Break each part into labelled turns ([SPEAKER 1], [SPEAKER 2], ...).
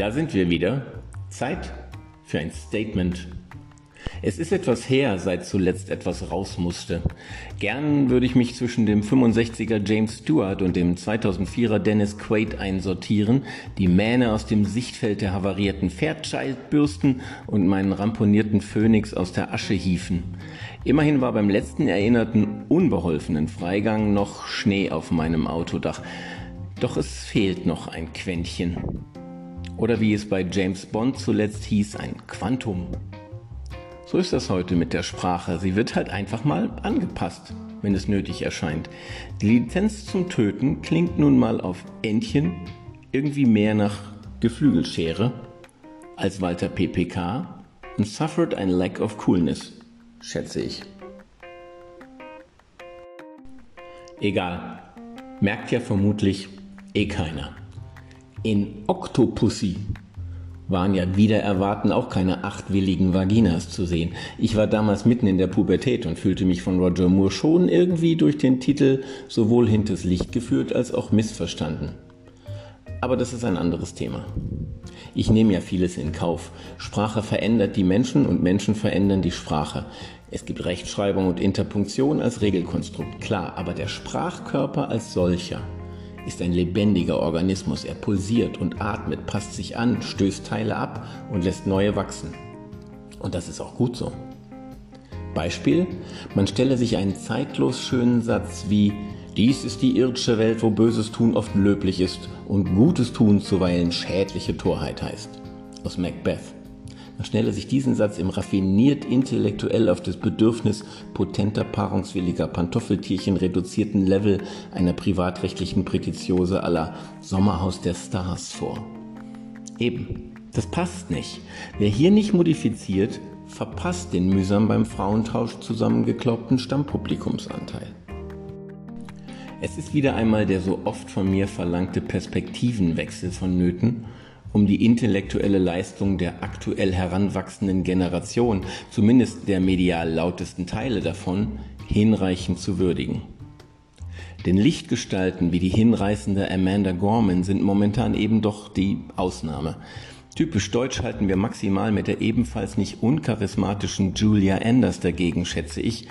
[SPEAKER 1] Da sind wir wieder. Zeit für ein Statement. Es ist etwas her, seit zuletzt etwas raus musste. Gern würde ich mich zwischen dem 65er James Stewart und dem 2004er Dennis Quaid einsortieren, die Mähne aus dem Sichtfeld der havarierten Fairchild bürsten und meinen ramponierten Phönix aus der Asche hieven. Immerhin war beim letzten erinnerten unbeholfenen Freigang noch Schnee auf meinem Autodach. Doch es fehlt noch ein Quäntchen. Oder wie es bei James Bond zuletzt hieß, ein Quantum. So ist das heute mit der Sprache. Sie wird halt einfach mal angepasst, wenn es nötig erscheint. Die Lizenz zum Töten klingt nun mal auf Entchen irgendwie mehr nach Geflügelschere als Walter PPK und suffered ein lack of coolness, schätze ich. Egal, merkt ja vermutlich eh keiner. In Octopussy waren ja wieder erwarten auch keine achtwilligen Vaginas zu sehen. Ich war damals mitten in der Pubertät und fühlte mich von Roger Moore schon irgendwie durch den Titel sowohl hinters Licht geführt als auch missverstanden. Aber das ist ein anderes Thema. Ich nehme ja vieles in Kauf. Sprache verändert die Menschen und Menschen verändern die Sprache. Es gibt Rechtschreibung und Interpunktion als Regelkonstrukt, klar, aber der Sprachkörper als solcher ist ein lebendiger Organismus. Er pulsiert und atmet, passt sich an, stößt Teile ab und lässt neue wachsen. Und das ist auch gut so. Beispiel, man stelle sich einen zeitlos schönen Satz wie dies ist die irdische Welt, wo Böses tun oft löblich ist und Gutes tun zuweilen schädliche Torheit heißt. Aus Macbeth. Stelle sich diesen Satz im raffiniert intellektuell auf das Bedürfnis potenter paarungswilliger Pantoffeltierchen reduzierten Level einer privatrechtlichen Prätitiose aller Sommerhaus der Stars vor. Eben, das passt nicht. Wer hier nicht modifiziert, verpasst den mühsam beim Frauentausch zusammengekloppten Stammpublikumsanteil. Es ist wieder einmal der so oft von mir verlangte Perspektivenwechsel vonnöten um die intellektuelle Leistung der aktuell heranwachsenden Generation, zumindest der medial lautesten Teile davon, hinreichend zu würdigen. Denn Lichtgestalten wie die hinreißende Amanda Gorman sind momentan eben doch die Ausnahme. Typisch deutsch halten wir maximal mit der ebenfalls nicht uncharismatischen Julia Anders dagegen, schätze ich,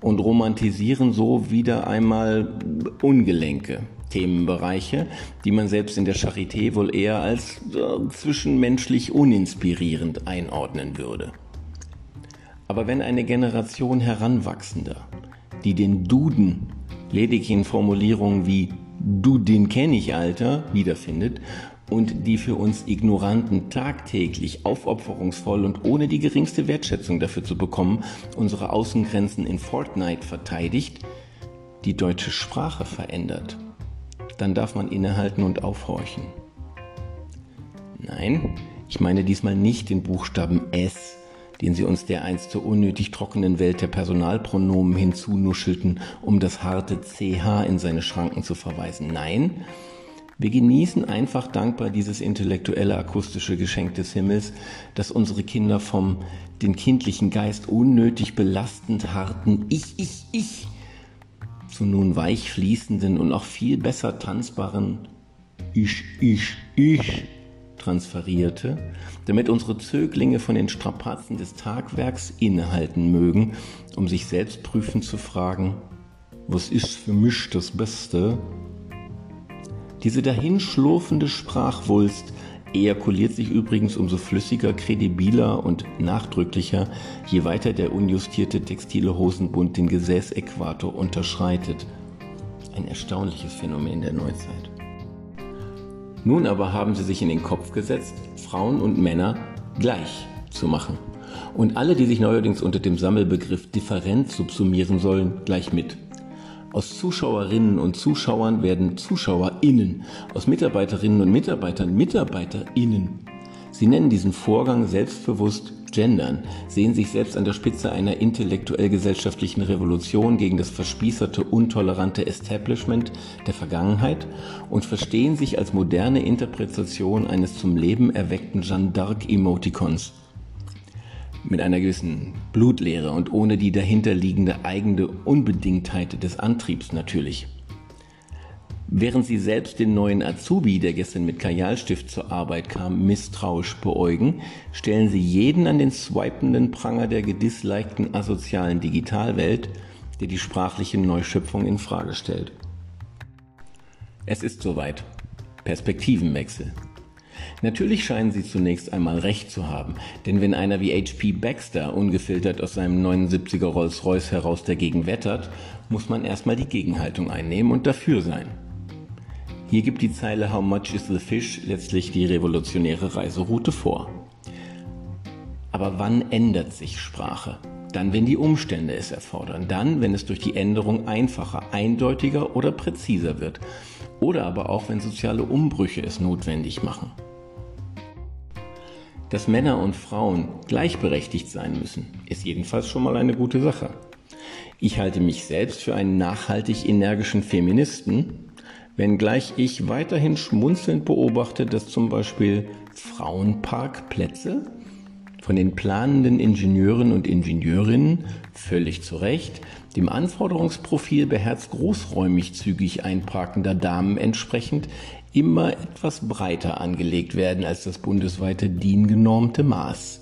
[SPEAKER 1] und romantisieren so wieder einmal Ungelenke. Themenbereiche, die man selbst in der Charité wohl eher als äh, zwischenmenschlich uninspirierend einordnen würde. Aber wenn eine Generation Heranwachsender, die den Duden lediglich in Formulierungen wie Du, den kenn ich, Alter, wiederfindet und die für uns Ignoranten tagtäglich aufopferungsvoll und ohne die geringste Wertschätzung dafür zu bekommen, unsere Außengrenzen in Fortnite verteidigt, die deutsche Sprache verändert dann darf man innehalten und aufhorchen. Nein, ich meine diesmal nicht den Buchstaben S, den sie uns dereinst zur unnötig trockenen Welt der Personalpronomen hinzunuschelten, um das harte CH in seine Schranken zu verweisen. Nein, wir genießen einfach dankbar dieses intellektuelle akustische Geschenk des Himmels, das unsere Kinder vom den kindlichen Geist unnötig belastend harten Ich, ich, ich zu nun weich fließenden und auch viel besser tanzbaren Ich, ich, ich transferierte, damit unsere Zöglinge von den Strapazen des Tagwerks innehalten mögen, um sich selbst prüfend zu fragen, was ist für mich das Beste? Diese dahinschlurfende Sprachwulst ejakuliert sich übrigens umso flüssiger, kredibiler und nachdrücklicher, je weiter der unjustierte textile Hosenbund den Gesäßäquator unterschreitet. Ein erstaunliches Phänomen der Neuzeit. Nun aber haben sie sich in den Kopf gesetzt, Frauen und Männer gleich zu machen. Und alle, die sich neuerdings unter dem Sammelbegriff Differenz subsumieren sollen, gleich mit. Aus Zuschauerinnen und Zuschauern werden ZuschauerInnen, aus Mitarbeiterinnen und Mitarbeitern MitarbeiterInnen. Sie nennen diesen Vorgang selbstbewusst Gendern, sehen sich selbst an der Spitze einer intellektuell-gesellschaftlichen Revolution gegen das verspießerte, untolerante Establishment der Vergangenheit und verstehen sich als moderne Interpretation eines zum Leben erweckten Jeanne d'Arc-Emoticons mit einer gewissen Blutleere und ohne die dahinterliegende eigene Unbedingtheit des Antriebs natürlich. Während sie selbst den neuen Azubi, der gestern mit Kajalstift zur Arbeit kam, misstrauisch beäugen, stellen sie jeden an den swipenden Pranger der gedislikten asozialen Digitalwelt, der die sprachliche Neuschöpfung in Frage stellt. Es ist soweit. Perspektivenwechsel. Natürlich scheinen sie zunächst einmal recht zu haben, denn wenn einer wie H.P. Baxter ungefiltert aus seinem 79er Rolls-Royce heraus dagegen wettert, muss man erstmal die Gegenhaltung einnehmen und dafür sein. Hier gibt die Zeile How much is the fish letztlich die revolutionäre Reiseroute vor. Aber wann ändert sich Sprache? Dann, wenn die Umstände es erfordern. Dann, wenn es durch die Änderung einfacher, eindeutiger oder präziser wird. Oder aber auch, wenn soziale Umbrüche es notwendig machen. Dass Männer und Frauen gleichberechtigt sein müssen, ist jedenfalls schon mal eine gute Sache. Ich halte mich selbst für einen nachhaltig energischen Feministen wenngleich ich weiterhin schmunzelnd beobachte, dass zum Beispiel Frauenparkplätze von den planenden Ingenieuren und Ingenieurinnen völlig zu Recht dem Anforderungsprofil beherzt großräumig zügig einparkender Damen entsprechend immer etwas breiter angelegt werden als das bundesweite DIN genormte Maß.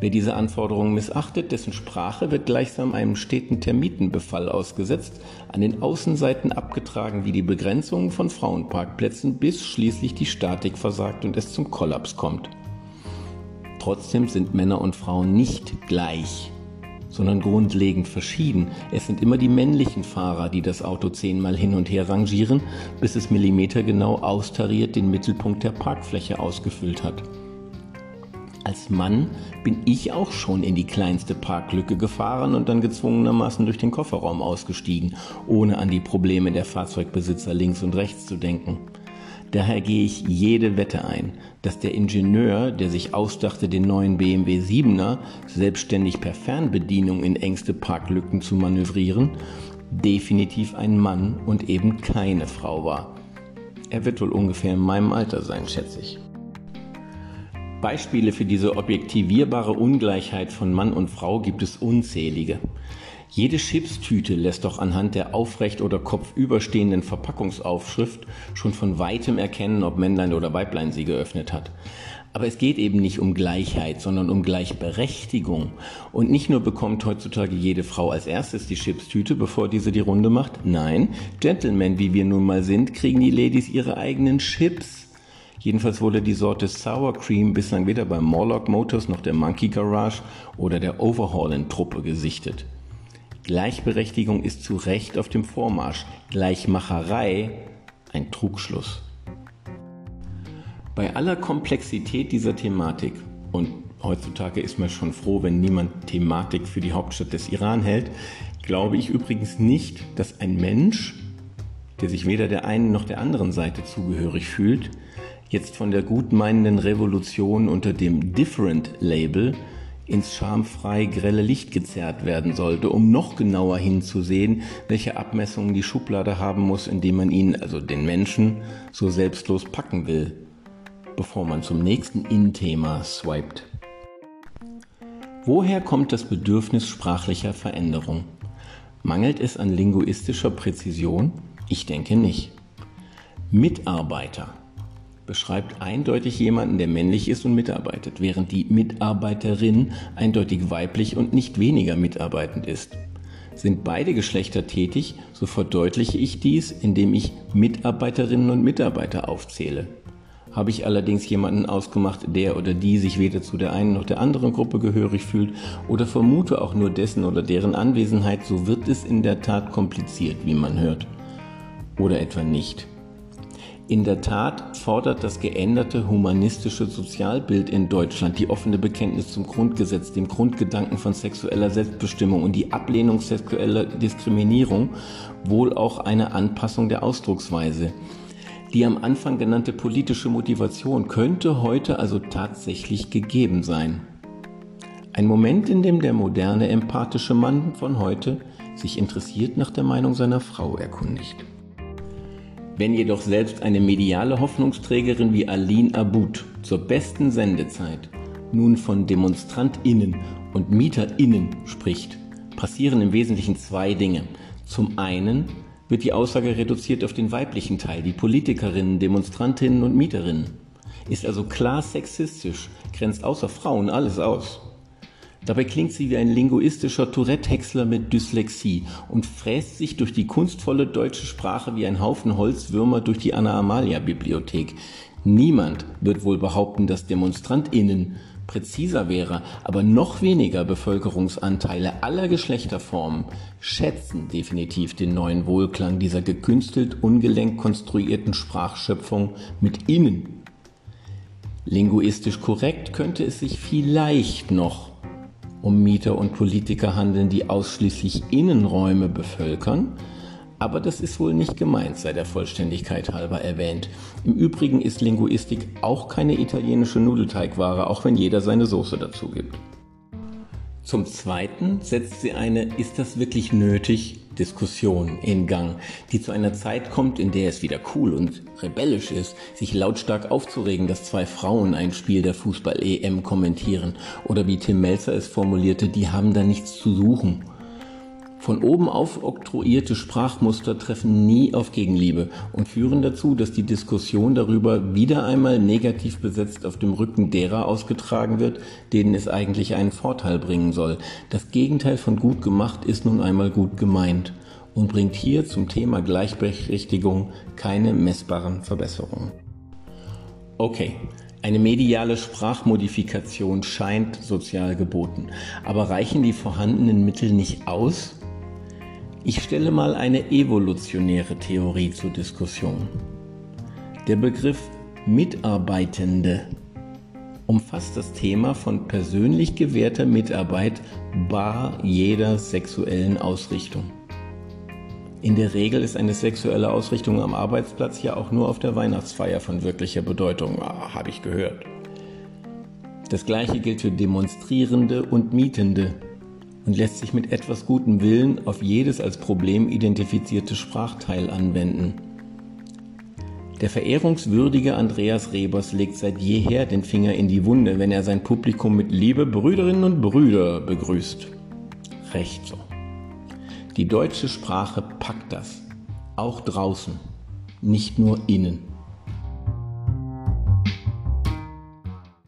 [SPEAKER 1] Wer diese Anforderungen missachtet, dessen Sprache wird gleichsam einem steten Termitenbefall ausgesetzt, an den Außenseiten abgetragen wie die Begrenzungen von Frauenparkplätzen, bis schließlich die Statik versagt und es zum Kollaps kommt. Trotzdem sind Männer und Frauen nicht gleich, sondern grundlegend verschieden. Es sind immer die männlichen Fahrer, die das Auto zehnmal hin und her rangieren, bis es millimetergenau austariert den Mittelpunkt der Parkfläche ausgefüllt hat. Als Mann bin ich auch schon in die kleinste Parklücke gefahren und dann gezwungenermaßen durch den Kofferraum ausgestiegen, ohne an die Probleme der Fahrzeugbesitzer links und rechts zu denken. Daher gehe ich jede Wette ein, dass der Ingenieur, der sich ausdachte, den neuen BMW 7er selbstständig per Fernbedienung in engste Parklücken zu manövrieren, definitiv ein Mann und eben keine Frau war. Er wird wohl ungefähr in meinem Alter sein, schätze ich. Beispiele für diese objektivierbare Ungleichheit von Mann und Frau gibt es unzählige. Jede Chipstüte lässt doch anhand der aufrecht oder kopfüberstehenden Verpackungsaufschrift schon von weitem erkennen, ob Männlein oder Weiblein sie geöffnet hat. Aber es geht eben nicht um Gleichheit, sondern um Gleichberechtigung. Und nicht nur bekommt heutzutage jede Frau als erstes die Chipstüte, bevor diese die Runde macht. Nein, Gentlemen, wie wir nun mal sind, kriegen die Ladies ihre eigenen Chips. Jedenfalls wurde die Sorte Sour Cream bislang weder beim Morlock Motors noch der Monkey Garage oder der Overhaulen-Truppe gesichtet. Gleichberechtigung ist zu Recht auf dem Vormarsch, Gleichmacherei ein Trugschluss. Bei aller Komplexität dieser Thematik, und heutzutage ist man schon froh, wenn niemand Thematik für die Hauptstadt des Iran hält, glaube ich übrigens nicht, dass ein Mensch, der sich weder der einen noch der anderen Seite zugehörig fühlt, jetzt von der gutmeinenden Revolution unter dem Different-Label ins schamfrei grelle Licht gezerrt werden sollte, um noch genauer hinzusehen, welche Abmessungen die Schublade haben muss, indem man ihn, also den Menschen, so selbstlos packen will, bevor man zum nächsten In-Thema swiped. Woher kommt das Bedürfnis sprachlicher Veränderung? Mangelt es an linguistischer Präzision? Ich denke nicht. Mitarbeiter beschreibt eindeutig jemanden, der männlich ist und mitarbeitet, während die Mitarbeiterin eindeutig weiblich und nicht weniger mitarbeitend ist. Sind beide Geschlechter tätig, so verdeutliche ich dies, indem ich Mitarbeiterinnen und Mitarbeiter aufzähle. Habe ich allerdings jemanden ausgemacht, der oder die sich weder zu der einen noch der anderen Gruppe gehörig fühlt oder vermute auch nur dessen oder deren Anwesenheit, so wird es in der Tat kompliziert, wie man hört. Oder etwa nicht. In der Tat fordert das geänderte humanistische Sozialbild in Deutschland die offene Bekenntnis zum Grundgesetz, dem Grundgedanken von sexueller Selbstbestimmung und die Ablehnung sexueller Diskriminierung wohl auch eine Anpassung der Ausdrucksweise. Die am Anfang genannte politische Motivation könnte heute also tatsächlich gegeben sein. Ein Moment, in dem der moderne empathische Mann von heute sich interessiert nach der Meinung seiner Frau erkundigt. Wenn jedoch selbst eine mediale Hoffnungsträgerin wie Aline Abud zur besten Sendezeit nun von DemonstrantInnen und MieterInnen spricht, passieren im Wesentlichen zwei Dinge. Zum einen wird die Aussage reduziert auf den weiblichen Teil, die Politikerinnen, Demonstrantinnen und Mieterinnen. Ist also klar sexistisch, grenzt außer Frauen alles aus. Dabei klingt sie wie ein linguistischer Tourette-Häcksler mit Dyslexie und fräst sich durch die kunstvolle deutsche Sprache wie ein Haufen Holzwürmer durch die Anna-Amalia-Bibliothek. Niemand wird wohl behaupten, dass DemonstrantInnen präziser wäre, aber noch weniger Bevölkerungsanteile aller Geschlechterformen schätzen definitiv den neuen Wohlklang dieser gekünstelt ungelenk konstruierten Sprachschöpfung mit innen. Linguistisch korrekt könnte es sich vielleicht noch um Mieter und Politiker handeln, die ausschließlich Innenräume bevölkern, aber das ist wohl nicht gemeint, sei der Vollständigkeit halber erwähnt. Im Übrigen ist Linguistik auch keine italienische Nudelteigware, auch wenn jeder seine Soße dazu gibt. Zum Zweiten setzt sie eine Ist das wirklich nötig? Diskussion in Gang, die zu einer Zeit kommt, in der es wieder cool und rebellisch ist, sich lautstark aufzuregen, dass zwei Frauen ein Spiel der Fußball-EM kommentieren oder wie Tim Melzer es formulierte, die haben da nichts zu suchen. Von oben auf oktroyierte Sprachmuster treffen nie auf Gegenliebe und führen dazu, dass die Diskussion darüber wieder einmal negativ besetzt auf dem Rücken derer ausgetragen wird, denen es eigentlich einen Vorteil bringen soll. Das Gegenteil von gut gemacht ist nun einmal gut gemeint und bringt hier zum Thema Gleichberechtigung keine messbaren Verbesserungen. Okay, eine mediale Sprachmodifikation scheint sozial geboten, aber reichen die vorhandenen Mittel nicht aus? Ich stelle mal eine evolutionäre Theorie zur Diskussion. Der Begriff Mitarbeitende umfasst das Thema von persönlich gewährter Mitarbeit bar jeder sexuellen Ausrichtung. In der Regel ist eine sexuelle Ausrichtung am Arbeitsplatz ja auch nur auf der Weihnachtsfeier von wirklicher Bedeutung, ah, habe ich gehört. Das gleiche gilt für Demonstrierende und Mietende und lässt sich mit etwas gutem Willen auf jedes als Problem identifizierte Sprachteil anwenden. Der verehrungswürdige Andreas Rebers legt seit jeher den Finger in die Wunde, wenn er sein Publikum mit Liebe Brüderinnen und Brüder begrüßt. Recht so. Die deutsche Sprache packt das, auch draußen, nicht nur innen.